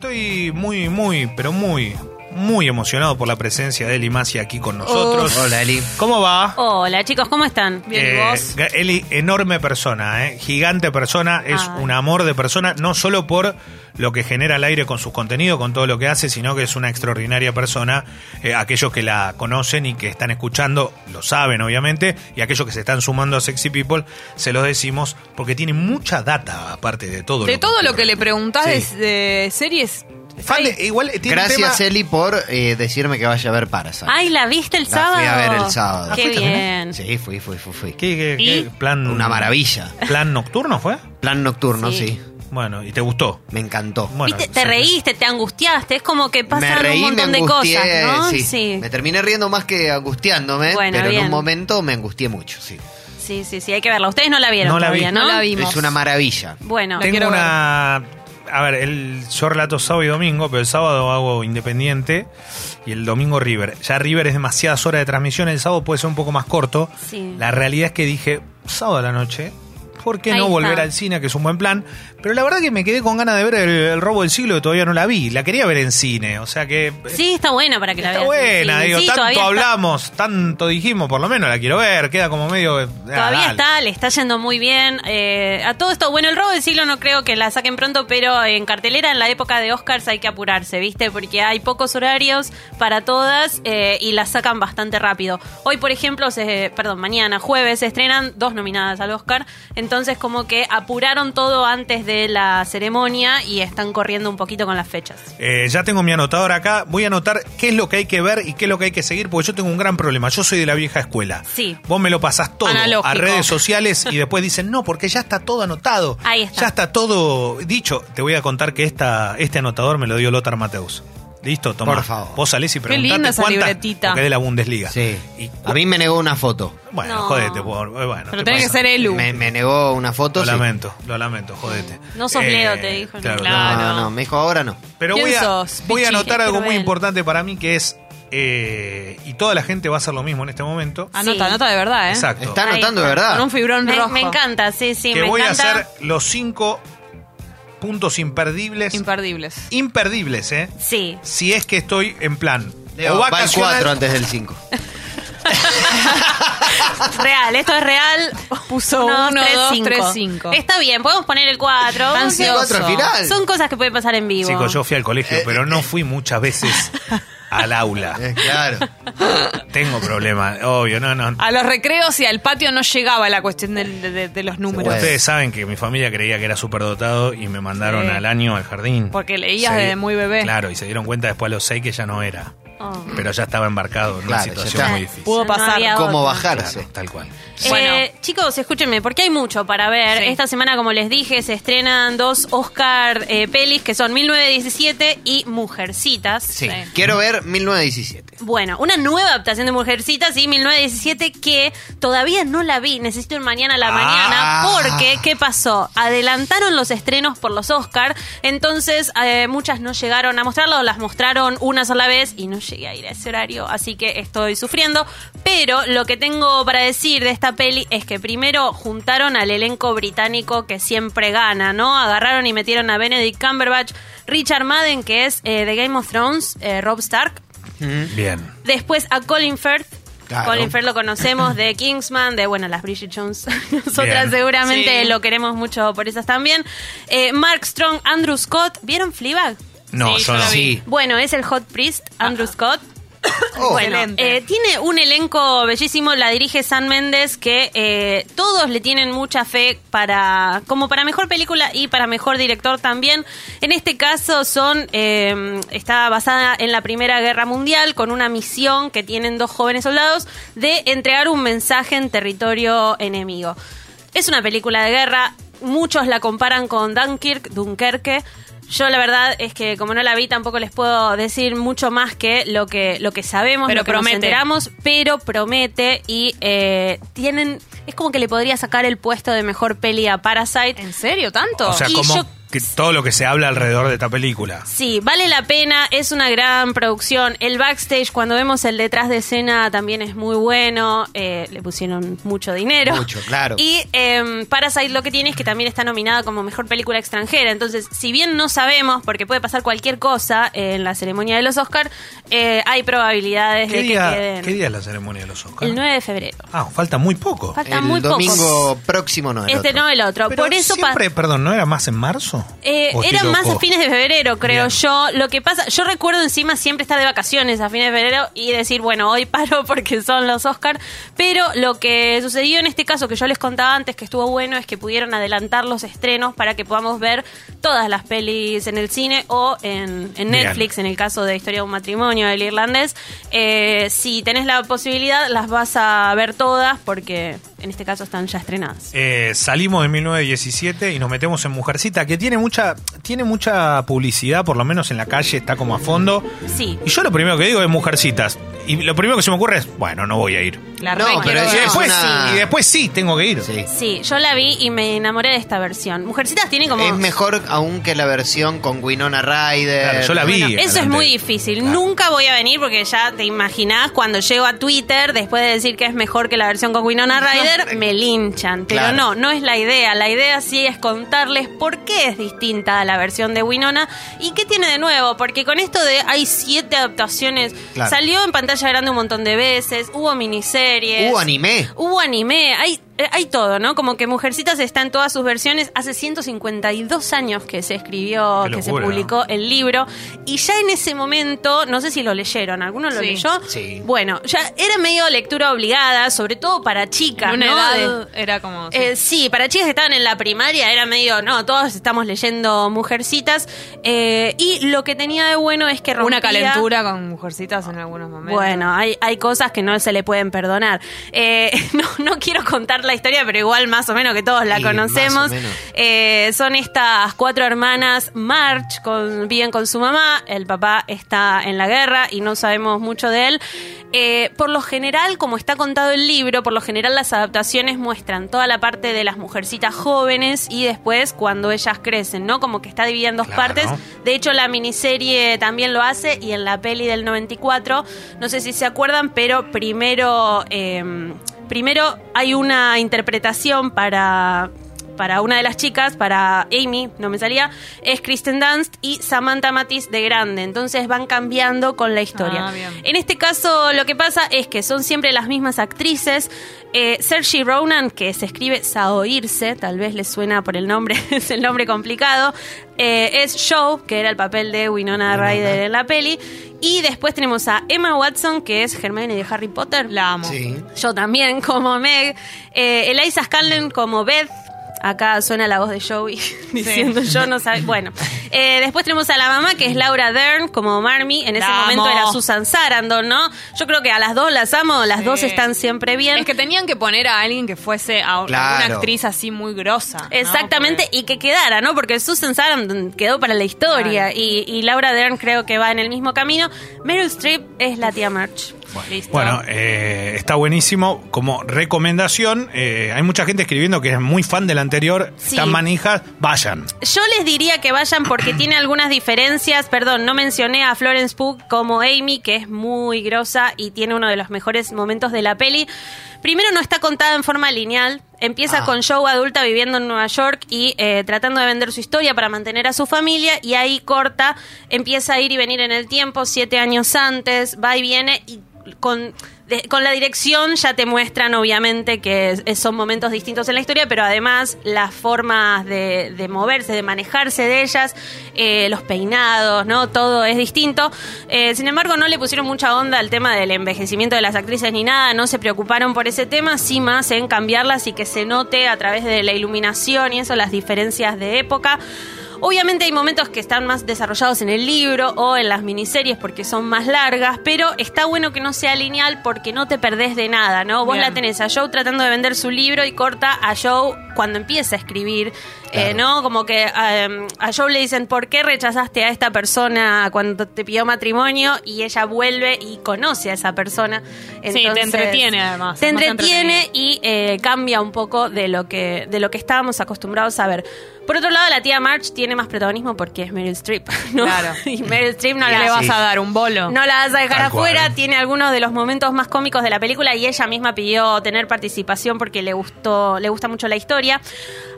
Estoy muy, muy, pero muy, muy emocionado por la presencia de Eli Masi aquí con nosotros. Hola, Eli. ¿Cómo va? Hola chicos, ¿cómo están? Eh, ga- Eli, enorme persona, eh, gigante persona, es Ay. un amor de persona, no solo por lo que genera al aire con sus contenidos, con todo lo que hace, sino que es una extraordinaria persona. Eh, aquellos que la conocen y que están escuchando lo saben, obviamente, y aquellos que se están sumando a Sexy People, se los decimos porque tiene mucha data, aparte de todo. De lo todo lo ocurre. que le preguntás Sí. de, de series. Fan de- igual tiene un Gracias, tema- Eli, por eh, decirme que vaya a ver Parasite. Ay, ¿la viste el La sábado? fui a ver el sábado. Qué ¿Ah, fuiste bien. Sí, fui, fui, fui, fui. ¿Qué, qué- qué plan? Una maravilla. ¿Plan nocturno fue? Plan nocturno, Sí. sí. Bueno, ¿y te gustó? Me encantó. Bueno, ¿Viste? Te sí. reíste, te angustiaste, es como que pasan reí, un montón de cosas, ¿no? sí. Me terminé riendo más que angustiándome, Bueno, pero en un momento me angustié mucho, sí. sí, sí, sí, hay que verla. Ustedes no la vieron No la vi. todavía, ¿no? No la vimos. Es una maravilla. Bueno, La Tengo una... A ver, el, yo relato sábado y domingo, pero el sábado hago Independiente y el domingo River. Ya River es demasiadas horas de transmisión, el sábado puede ser un poco más corto. Sí. La realidad es que dije, sábado a la noche, ¿por qué Ahí no está. volver al cine, que es un buen plan? Pero la verdad que me quedé con ganas de ver el, el robo del siglo, que todavía no la vi. La quería ver en cine, o sea que... sí, está buena para que la Está veas. buena, Sí, digo, sí, tanto está- hablamos, tanto dijimos, por lo menos la quiero ver, queda como medio... ah, Todavía dale. está, le está yendo muy bien. Eh, a todo esto, bueno, el robo del siglo no creo que la saquen pronto, pero en cartelera en la época de Oscars hay que apurarse, ¿viste? Porque hay pocos horarios para todas eh, y las sacan bastante rápido. Hoy, por ejemplo, se, perdón, mañana, jueves, se estrenan dos nominadas al Oscar, entonces como que apuraron todo antes de la ceremonia y están corriendo un poquito con las fechas. Eh, ya tengo mi anotador acá. Voy a anotar qué es lo que hay que ver y qué es lo que hay que seguir, porque yo tengo un gran problema. Yo soy de la vieja escuela. Sí. Vos me lo pasás todo Analógico. a redes sociales y después dicen, no, porque ya está todo anotado. Ahí está. Ya está todo dicho. Te voy a contar que esta, este anotador me lo dio Lothar Mateus. Listo, toma. Por favor. Vos salís y preguntate linda esa cuántas- libretita. Porque es de la Bundesliga. Sí. Y, A mí me negó una foto. bueno, No. jodete. por- bueno, Pero te tiene que pasa. ser Elu. Me, me negó una foto. Lo sí. lamento, lo lamento, jodete. No sos Leo, te dijo, Claro, no. no. Claro. No, no, me dijo ahora no. Pero ¿Quién voy a, sos, voy a Pichi? anotar Qué algo muy importante para mí que es, eh, y toda la gente va a hacer lo mismo en este momento. Anota, Sí. anota de verdad, ¿eh? Exacto. Está Ahí anotando de verdad. Con un fibrón Me, rojo. me encanta, sí, sí, que me voy encanta. a hacer los cinco puntos imperdibles. Imperdibles. imperdibles, ¿eh? Sí. Si es que estoy en plan. Leo, o va el vacacional- 4 antes del 5. Real, esto es real. Puso Uno, uno, tres, dos, cinco. tres, cinco. Está bien, podemos poner el 4. Está ansioso. cuatro al final. Son cosas que pueden pasar en vivo. Chicos, yo fui al Eh, colegio, pero no fui muchas veces al aula. Claro. Tengo problemas, obvio, no, no. A los recreos y al patio no llegaba la cuestión del- de, de- de los números. Ustedes saben que mi familia creía que era superdotado y me mandaron Sí. al año al jardín. Porque leías Se- desde muy bebé. Claro, y se dieron cuenta después a los seis que ya no era. Oh. Pero ya estaba embarcado en una Claro, ya situación está. muy difícil. Pudo No pasar. había ¿Cómo bajarse? Claro, tal cual. Bueno. Eh, chicos, escúchenme, porque hay mucho para ver. Sí. Esta semana, como les dije, se estrenan dos Oscar eh, pelis que son 1917 y Mujercitas. Sí. Sí. Quiero ver 1917. Bueno, una nueva adaptación de Mujercitas, sí, 1917, que todavía no la vi. Necesito ir mañana a la Ah. mañana, porque, ¿qué pasó? Adelantaron los estrenos por los Oscar, entonces eh, muchas no llegaron a mostrarlo, las mostraron una sola vez y no llegué a ir a ese horario, así que estoy sufriendo. Pero lo que tengo para decir de esta peli es que primero juntaron al elenco británico que siempre gana, ¿no? Agarraron y metieron a Benedict Cumberbatch, Richard Madden, que es eh, de Game of Thrones, eh, Rob Stark, Bien. Después a Colin Firth. Claro. Colin Firth lo conocemos de Kingsman, de bueno, las Bridget Jones. Nosotras Bien. seguramente Sí. lo queremos mucho por esas también. Eh, Mark Strong, Andrew Scott. ¿Vieron Fleabag? No, Sí, yo yo no. la vi. Sí. Bueno, es el Hot Priest, Andrew Scott. Oh, bueno, excelente. eh, tiene un elenco bellísimo, la dirige San Méndez, que eh, todos le tienen mucha fe para como para mejor película y para mejor director también. En este caso son eh, está basada en la Primera Guerra Mundial con una misión que tienen dos jóvenes soldados de entregar un mensaje en territorio enemigo. Es una película de guerra, muchos la comparan con Dunkirk, Dunkerque. Yo la verdad es que como no la vi tampoco les puedo decir mucho más que lo que lo que sabemos, Pero lo que nos promete. enteramos, pero promete y eh, tienen es como que le podría sacar el puesto de mejor peli a Parasite. ¿En serio? ¿Tanto? O sea, y como- yo que todo lo que se habla alrededor de esta película. Sí, vale la pena, es una gran producción. El backstage, cuando vemos el detrás de escena, también es muy bueno. eh, le pusieron mucho dinero. Mucho, claro. Y eh, Parasite lo que tiene es que también está nominada como mejor película extranjera. Entonces, si bien no sabemos, porque puede pasar cualquier cosa en la ceremonia de los Oscars, hay probabilidades ¿Qué de día, que queden. ¿Qué día es la ceremonia de los Oscars? El 9 de febrero. Ah, falta muy poco. Falta el muy domingo poco. próximo no el Este otro. no, el otro. Pero Por eso siempre, perdón, ¿no era más en marzo? Eh, ¿O estoy eran más a fines de febrero, creo Bien. yo. Lo que pasa, yo recuerdo encima siempre estar de vacaciones a fines de febrero y decir, bueno, hoy paro porque son los Oscars. Pero lo que sucedió en este caso, que yo les contaba antes que estuvo bueno, es que pudieron adelantar los estrenos para que podamos ver todas las pelis en el cine o en, en Bien. Netflix, en el caso de Historia de un matrimonio, el irlandés. Eh, si tenés la posibilidad, las vas a ver todas porque en este caso están ya estrenadas. Eh, salimos de 1917 y nos metemos en Mujercita, que tiene mucha, tiene mucha publicidad, por lo menos en la calle, está como a fondo. Sí. Y yo lo primero que digo es Mujercitas. Y lo primero que se me ocurre es, bueno, no voy a ir. La No, pero Y después, una- y después sí, tengo que ir. Sí. Sí, yo la vi y me enamoré de esta versión. Mujercitas tiene como... Es mejor aún que la versión con Winona Ryder. Claro, yo la vi. Bueno, eso es muy difícil. Nunca voy a venir porque ya te imaginás cuando llego a Twitter, después de decir que es mejor que la versión con Winona Ryder, me linchan. Pero Claro. no, no es la idea. La idea sí es contarles por qué es distinta a la versión de Winona y qué tiene de nuevo. Porque con esto de hay siete adaptaciones, Claro. salió en pantalla grande un montón de veces, hubo miniseries. Hubo anime. Hubo anime, hay, hay todo, ¿no? Como que Mujercitas está en todas sus versiones. Hace 152 años que se escribió, que se publicó el libro. Y ya en ese momento, no sé si lo leyeron, ¿alguno lo Sí. leyó? Sí. Bueno, ya era medio lectura obligada, sobre todo para chicas, En una ¿no? edad De- era como... sí. eh, sí, para chicas que estaban en la primaria era medio, no, todos estamos leyendo Mujercitas. eh, y lo que tenía de bueno es que rompía... Una calentura con mujercitas en algunos momentos. Bueno, hay, hay cosas que no se le pueden perdonar. Eh, no, no quiero contar la historia, pero igual más o menos que todos la Sí, conocemos. Eh, son estas cuatro hermanas, March, con, viven con su mamá, el papá está en la guerra y no sabemos mucho de él. Eh, por lo general, como está contado el libro, por lo general las adaptaciones muestran toda la parte de las mujercitas jóvenes y después cuando ellas crecen, ¿no? Como que está dividida en dos Claro. partes. De hecho, la miniserie también lo hace y en la peli del 94, no sé si se acuerdan, pero primero, eh, primero hay una interpretación para para una de las chicas, para Amy, no me salía, es Kristen Dunst y Samantha Matis de grande. Entonces van cambiando con la historia. Ah. En este caso, lo que pasa es que son siempre las mismas actrices. Eh, Saoirse Ronan, que se escribe Saoirse, tal vez les suena por el nombre, es el nombre complicado, eh, es Joe, que era el papel de Winona Ryder en la peli. Y después tenemos a Emma Watson, que es Hermione de Harry Potter. La amo. Sí. Yo también, como Meg. Eh, Eliza Scanlon como Beth. Acá suena la voz de Joey diciendo yo no sabía. Bueno, eh, después tenemos a la mamá que es Laura Dern como Marmy. En ese La momento amo. era Susan Sarandon, ¿no? Yo creo que a las dos las amo, las Sí. dos están siempre bien. Es que tenían que poner a alguien que fuese a Claro. una actriz así muy grosa. ¿no? Exactamente, Porque- y que quedara, ¿no? Porque Susan Sarandon quedó para la historia Claro. y, y Laura Dern creo que va en el mismo camino. Meryl Streep es la tía March. Bueno, eh, está buenísimo. Como recomendación, eh, hay mucha gente escribiendo que es muy fan del anterior, Sí. están manijas, vayan. Yo les diría que vayan porque tiene algunas diferencias. Perdón, no mencioné a Florence Pugh como Amy, que es muy grosa y tiene uno de los mejores momentos de la peli. Primero, no está contada en forma lineal. Empieza Ah. con Joe adulta viviendo en Nueva York y eh, tratando de vender su historia para mantener a su familia. Y ahí corta, empieza a ir y venir en el tiempo, siete años antes, va y viene y con, con la dirección ya te muestran obviamente que son momentos distintos en la historia, pero además las formas de, de moverse, de manejarse de ellas, eh, los peinados, ¿no? Todo es distinto. Eh, sin embargo, no le pusieron mucha onda al tema del envejecimiento de las actrices ni nada, no se preocuparon por ese tema, sí más en cambiarlas y que se note a través de la iluminación y eso, las diferencias de época. Obviamente hay momentos que están más desarrollados en el libro o en las miniseries porque son más largas, pero está bueno que no sea lineal porque no te perdés de nada, ¿no? Vos Bien. la tenés a Joe tratando de vender su libro y corta a Joe cuando empieza a escribir, eh, ¿no? Como que um, a Joe le dicen, ¿por qué rechazaste a esta persona cuando te pidió matrimonio? Y ella vuelve y conoce a esa persona. Sí, te entretiene, además, Te entretiene y eh, cambia un poco de lo que de lo que estábamos acostumbrados a ver. Por otro lado, la tía March tiene más protagonismo porque es Meryl Streep, ¿no? Claro. Y Meryl Streep no ¿Qué la le vas Sí. a dar? ¿Un bolo? no la vas a dejar Tal afuera, cual. tiene algunos de los momentos más cómicos de la película y ella misma pidió tener participación porque le gustó, le gusta mucho la historia.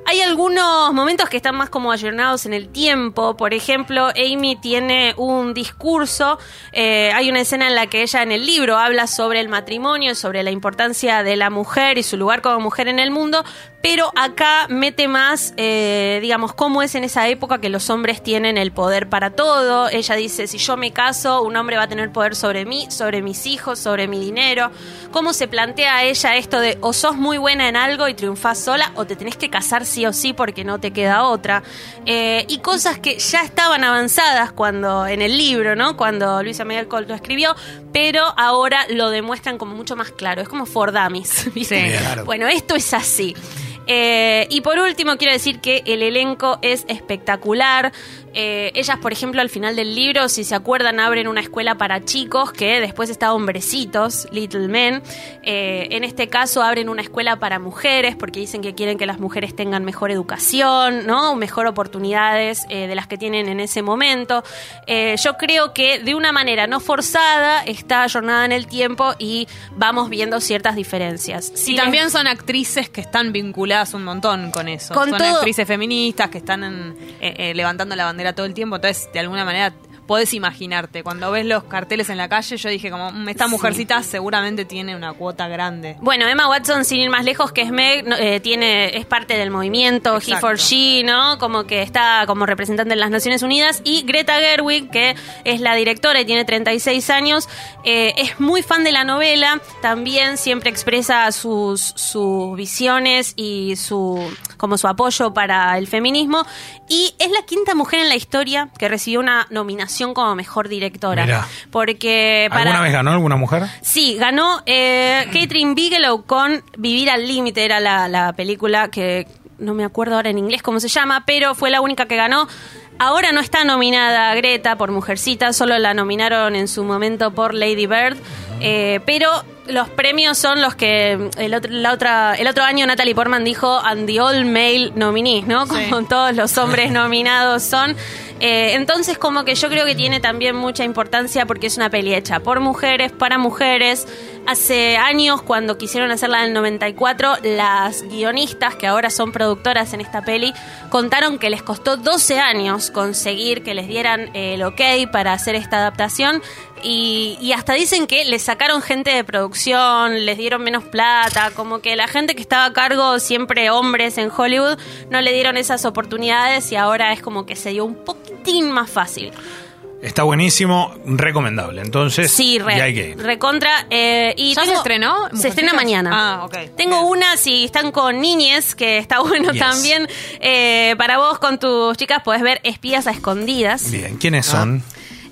Hay algunos momentos que están más como ayornados en el tiempo. Por ejemplo, Amy tiene un discurso. eh, hay una escena en la que ella en el libro habla sobre el matrimonio, sobre la importancia de la mujer y su lugar como mujer en el mundo. Pero acá mete más, eh, digamos, cómo es en esa época que los hombres tienen el poder para todo. Ella dice, si yo me caso, un hombre va a tener poder sobre mí, sobre mis hijos, sobre mi dinero. ¿Cómo se plantea ella esto de o sos muy buena en algo y triunfás sola o te tenés que casar sí o sí porque no te queda otra? Eh, y cosas que ya estaban avanzadas cuando en el libro, ¿no? Cuando Luisa Miguel Colt lo escribió, pero ahora lo demuestran como mucho más claro. Es como for dummies, ¿viste? Sí. Claro. Bueno, esto es así. Eh, y por último, quiero decir que el elenco es espectacular. Eh, ellas, por ejemplo, al final del libro, si se acuerdan, abren una escuela para chicos que después está Hombrecitos, Little Men. Eh, en este caso, abren una escuela para mujeres porque dicen que quieren que las mujeres tengan mejor educación, ¿no? Mejor oportunidades eh, de las que tienen en ese momento. Yo creo que de una manera no forzada está jornada en el tiempo y vamos viendo ciertas diferencias. Y Si también son actrices que están vinculadas un montón con eso. Con son todo- actrices feministas que están en- eh, eh, levantando la bandera todo el tiempo. Entonces, de alguna manera, podés imaginarte. Cuando ves los carteles en la calle, yo dije como, "Mm, esta mujercita seguramente tiene una cuota grande. Bueno, Emma Watson, sin ir más lejos, que es Meg, eh, tiene, es parte del movimiento He Exacto. for She, ¿no? Como que está como representante en las Naciones Unidas. Y Greta Gerwig, que es la directora y tiene 36 años, eh, es muy fan de la novela. También siempre expresa sus, sus visiones y su como su apoyo para el feminismo. Y es la quinta mujer en la historia que recibió una nominación como mejor directora. Mirá. Porque para... ¿Alguna vez ganó alguna mujer? Sí, ganó eh, Catherine Bigelow con Vivir al Límite, era la, la película que no me acuerdo ahora en inglés cómo se llama, pero fue la única que ganó. Ahora no está nominada Greta por Mujercita, solo la nominaron en su momento por Lady Bird, eh, pero los premios son los que el otro, la otra, el otro año Natalie Portman dijo and the all male nominees, ¿no? Sí. Como todos los hombres nominados son. Eh, entonces como que yo creo que tiene también mucha importancia porque es una peli hecha por mujeres, para mujeres. Hace años, cuando quisieron hacerla en el 94, las guionistas, que ahora son productoras en esta peli, contaron que les costó 12 años conseguir que les dieran el ok para hacer esta adaptación. Y, y hasta dicen que les sacaron gente de producción, les dieron menos plata, como que la gente que estaba a cargo, siempre hombres en Hollywood, no le dieron esas oportunidades y ahora es como que se dio un poquitín más fácil. Está buenísimo, recomendable. Entonces, Sí, re, hay que ir. recontra. eh, y ¿Ya se estrenó? Se estrena mañana. Ah, ok. Tengo Bien. una, si están con niñes, que está bueno Yes. también. eh, para vos, con tus chicas, podés ver Espías a Escondidas. Bien, ¿quiénes son?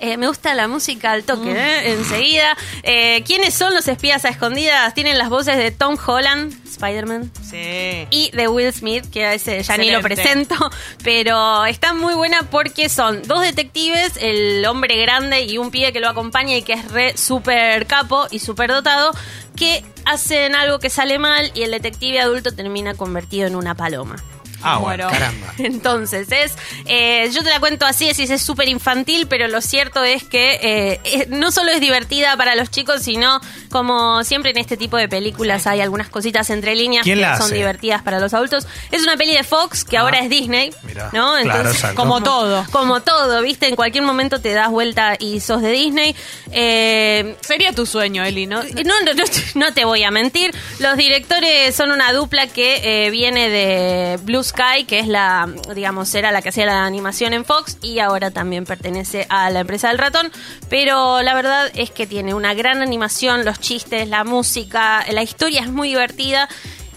Eh, me gusta la música al toque, ¿eh? enseguida. Eh, ¿Quiénes son los espías a escondidas? Tienen las voces de Tom Holland, Spider-Man, Sí. y de Will Smith, que a ese ya ni lo presento, pero está muy buena porque son dos detectives, el hombre grande y un pibe que lo acompaña y que es re súper capo y súper dotado, que hacen algo que sale mal y el detective adulto termina convertido en una paloma. Ah, bueno, Bueno. caramba. Entonces, es eh, yo te la cuento así, es es súper infantil, pero lo cierto es que eh, es- no solo es divertida para los chicos, sino como siempre en este tipo de películas hay algunas cositas entre líneas ¿Quién que son hace? divertidas para los adultos. Es una peli de Fox que Ah, ahora es Disney, mirá, ¿no? claro. Como todo. Como todo, ¿viste? En cualquier momento te das vuelta y sos de Disney. Eh, Sería tu sueño, Eli, ¿no? no, no, no, no te voy a mentir. Los directores son una dupla que eh, viene de Blue Sky, que es la, digamos, era la que hacía la animación en Fox y ahora también pertenece a la empresa del ratón. Pero la verdad es que tiene una gran animación, los chistes, la música, la historia es muy divertida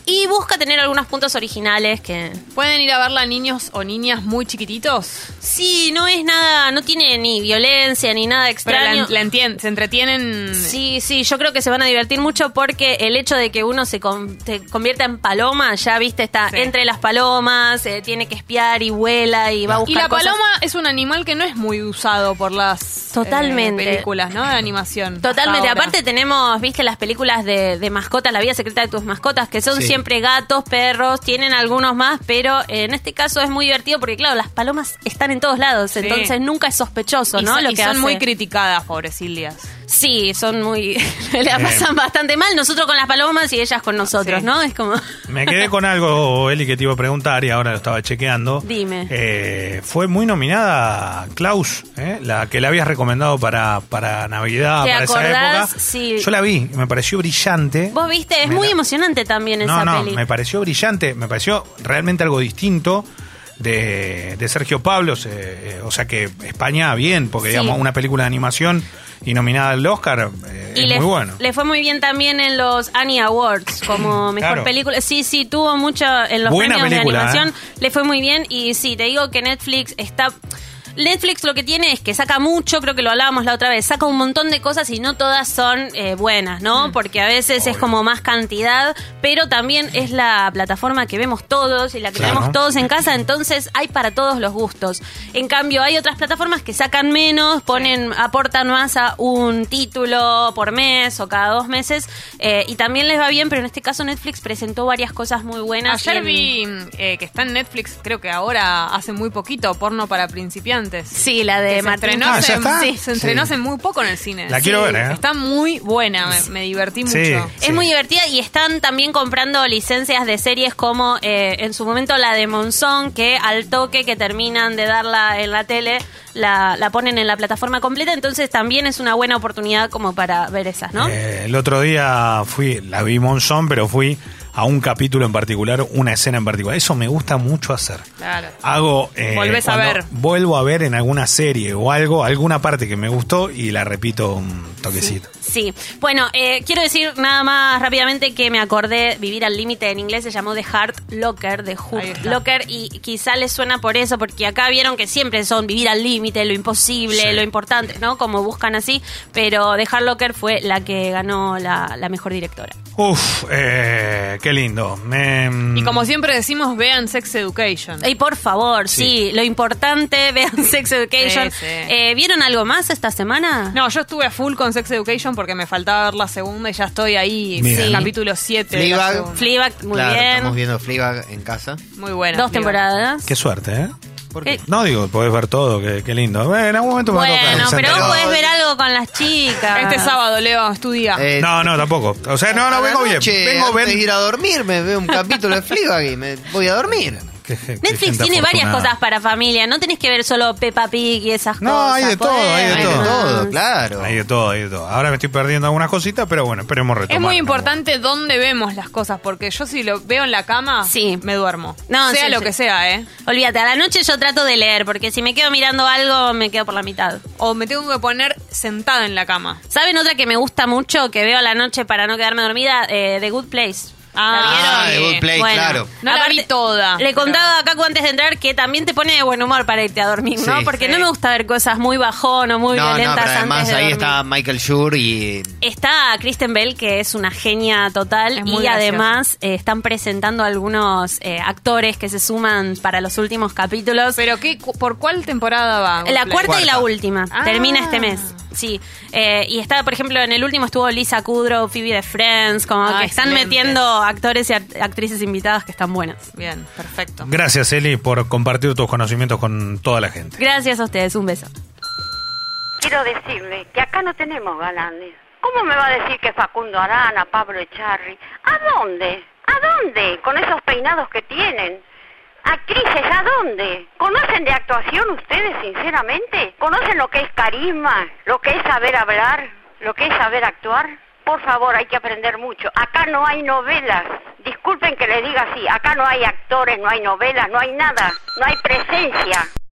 y busca tener algunos puntos originales que ¿Pueden ir a verla niños o niñas muy chiquititos? sí, no es nada, no tiene ni violencia ni nada Pero extraño. la, la entien- se entretienen. Sí, sí, yo creo que se van a divertir mucho porque el hecho de que uno se, con- se convierta en paloma, ya viste, está Sí. entre las palomas, eh, tiene que espiar y vuela y va a Y buscar la cosas. paloma es un animal que no es muy usado por las Totalmente. eh, películas, ¿no? De animación. Totalmente. Aparte tenemos, viste, las películas de, de mascotas, La vida secreta de tus mascotas, que son Sí. siempre gatos, perros, tienen algunos más, pero en este caso es muy divertido porque, claro, las palomas están en todos lados, Sí. entonces nunca es sospechoso, Y ¿no? son- Lo y que son hace. muy criticadas, pobrecillas. Sí, son muy... le la pasan bastante mal, nosotros con las palomas y ellas con nosotros, Sí. ¿no? Es como... Me quedé con algo, Eli, que te iba a preguntar y ahora lo estaba chequeando. Dime. Eh, fue muy nominada Klaus, ¿eh? la que le habías recomendado para, para Navidad, ¿Te para esa época. Sí. Yo la vi, me pareció brillante. Vos viste, es Me muy la- emocionante también No, esa no, peli. me pareció brillante, me pareció realmente algo distinto. De, de Sergio Pablos, eh, eh, o sea que España bien, porque Sí. digamos una película de animación y nominada al Oscar eh, Y es le, muy bueno. le fue muy bien también en los Annie Awards como mejor Claro. película. Sí, sí, tuvo mucho en los Buena premios película, de animación. ¿eh? Le fue muy bien y sí, te digo que Netflix está... Netflix lo que tiene es que saca mucho, creo que lo hablábamos la otra vez, saca un montón de cosas y no todas son eh, buenas, ¿no? Mm. Porque a veces es como más cantidad, pero también es la plataforma que vemos todos y la que Claro. tenemos todos en casa, entonces hay para todos los gustos. En cambio, hay otras plataformas que sacan menos, ponen, aportan más a un título por mes o cada dos meses, eh, y también les va bien, pero en este caso Netflix presentó varias cosas muy buenas. Ayer en- vi eh, que está en Netflix, creo que ahora hace muy poquito, porno para principiantes. Sí, la de Que se Ah, hace, ¿ya está? sí, se estrenó Sí. hace muy poco en el cine. La quiero ver, ¿eh? Está muy buena, me, me divertí Sí. mucho. Es muy divertida y están también comprando licencias de series como eh, en su momento la de Monzón, que al toque que terminan de darla en la tele, la, la ponen en la plataforma completa, entonces también es una buena oportunidad como para ver esas, ¿no? Eh, el otro día fui, la vi Monzón, pero fui a un capítulo en particular, una escena en particular. Eso me gusta mucho hacer. Claro. Hago. eh, Volvés a cuando ver. Vuelvo a ver en alguna serie o algo, alguna parte que me gustó y la repito un toquecito. Sí, bueno, eh, quiero decir nada más rápidamente que me acordé Vivir al Límite en inglés, se llamó The Heart Locker, de está. Locker, y quizá les suena por eso, porque acá vieron que siempre son vivir al límite, lo imposible, Sí. lo importante, ¿no? Como buscan así, pero The Heart Locker fue la que ganó la, la mejor directora. Uf, eh, qué lindo. Me, Y como siempre decimos, vean Sex Education. Y por favor, sí, Sí. lo importante, vean Sex Education. Sí, sí. Eh, ¿Vieron algo más esta semana? No, yo estuve a full con Sex Education porque me faltaba ver la segunda y ya estoy ahí, Mira. sí, capítulo 7. de la Fleabag. Fleabag, muy claro, bien. estamos viendo Fleabag en casa. Muy buena. Dos Fleabag. temporadas. Qué suerte, ¿eh? ¿Por qué? Eh, No digo, podés ver todo, qué, qué lindo. Eh, En algún momento me va a tocar Bueno, pero vos podés ver algo con las chicas. Este sábado, Leo, estudia. Eh, No, no, tampoco. O sea, no, no, a vengo bien. Vengo bien. ir a dormir, me veo un capítulo de Fleabag y me voy a dormir. Qué- qué Netflix tiene varias cosas para familia. No tenés que ver solo Peppa Pig y esas No, cosas. hay de todo, hay de Hay de ver todo. todo, claro. Hay de todo, hay de todo. Ahora me estoy perdiendo algunas cositas, pero bueno, esperemos retomar. Es muy importante dónde vemos las cosas, porque yo si lo veo en la cama, Sí. me duermo. No, sea sí, lo sí. que sea, ¿eh? Olvídate, a la noche yo trato de leer, porque si me quedo mirando algo, me quedo por la mitad. O me tengo que poner sentada en la cama. ¿Saben otra que me gusta mucho, que veo a la noche para no quedarme dormida? Eh, The Good Place. Ah. The Good Place, Bueno, claro. No la vi toda, Le contaba a Caco antes de entrar que también te pone de buen humor para irte a dormir, ¿no? Sí. Porque Sí. no me gusta ver cosas muy bajón o muy No, no, violentas pero además antes de ahí dormir. está Michael Schur y Está Kristen Bell, que es una genia total, Es muy y graciosa. además eh, están presentando algunos eh, actores que se suman para los últimos capítulos. Pero qué, cu- ¿por cuál temporada va? la cuarta y la Cuarta. última. Ah. Termina este mes. Sí. Eh, y está, por ejemplo, en el último estuvo Lisa Kudrow, Phoebe de Friends, como Ah, que están excelente. metiendo actores y act- actrices invitadas que están buenas. Bien, perfecto. Gracias, Eli, por compartir tus conocimientos con toda la gente. Gracias a ustedes, un beso. Quiero decirle que acá no tenemos galanes. ¿Cómo me va a decir que Facundo Arana, Pablo Echarri? ¿A dónde? ¿A dónde? Con esos peinados que tienen. Actrices, ¿a dónde? ¿Conocen de actuación ustedes, sinceramente? ¿Conocen lo que es carisma? ¿Lo que es saber hablar? ¿Lo que es saber actuar? Por favor, hay que aprender mucho. Acá no hay novelas. Disculpen que le diga así. Acá no hay actores, no hay novelas, no hay nada. No hay presencia.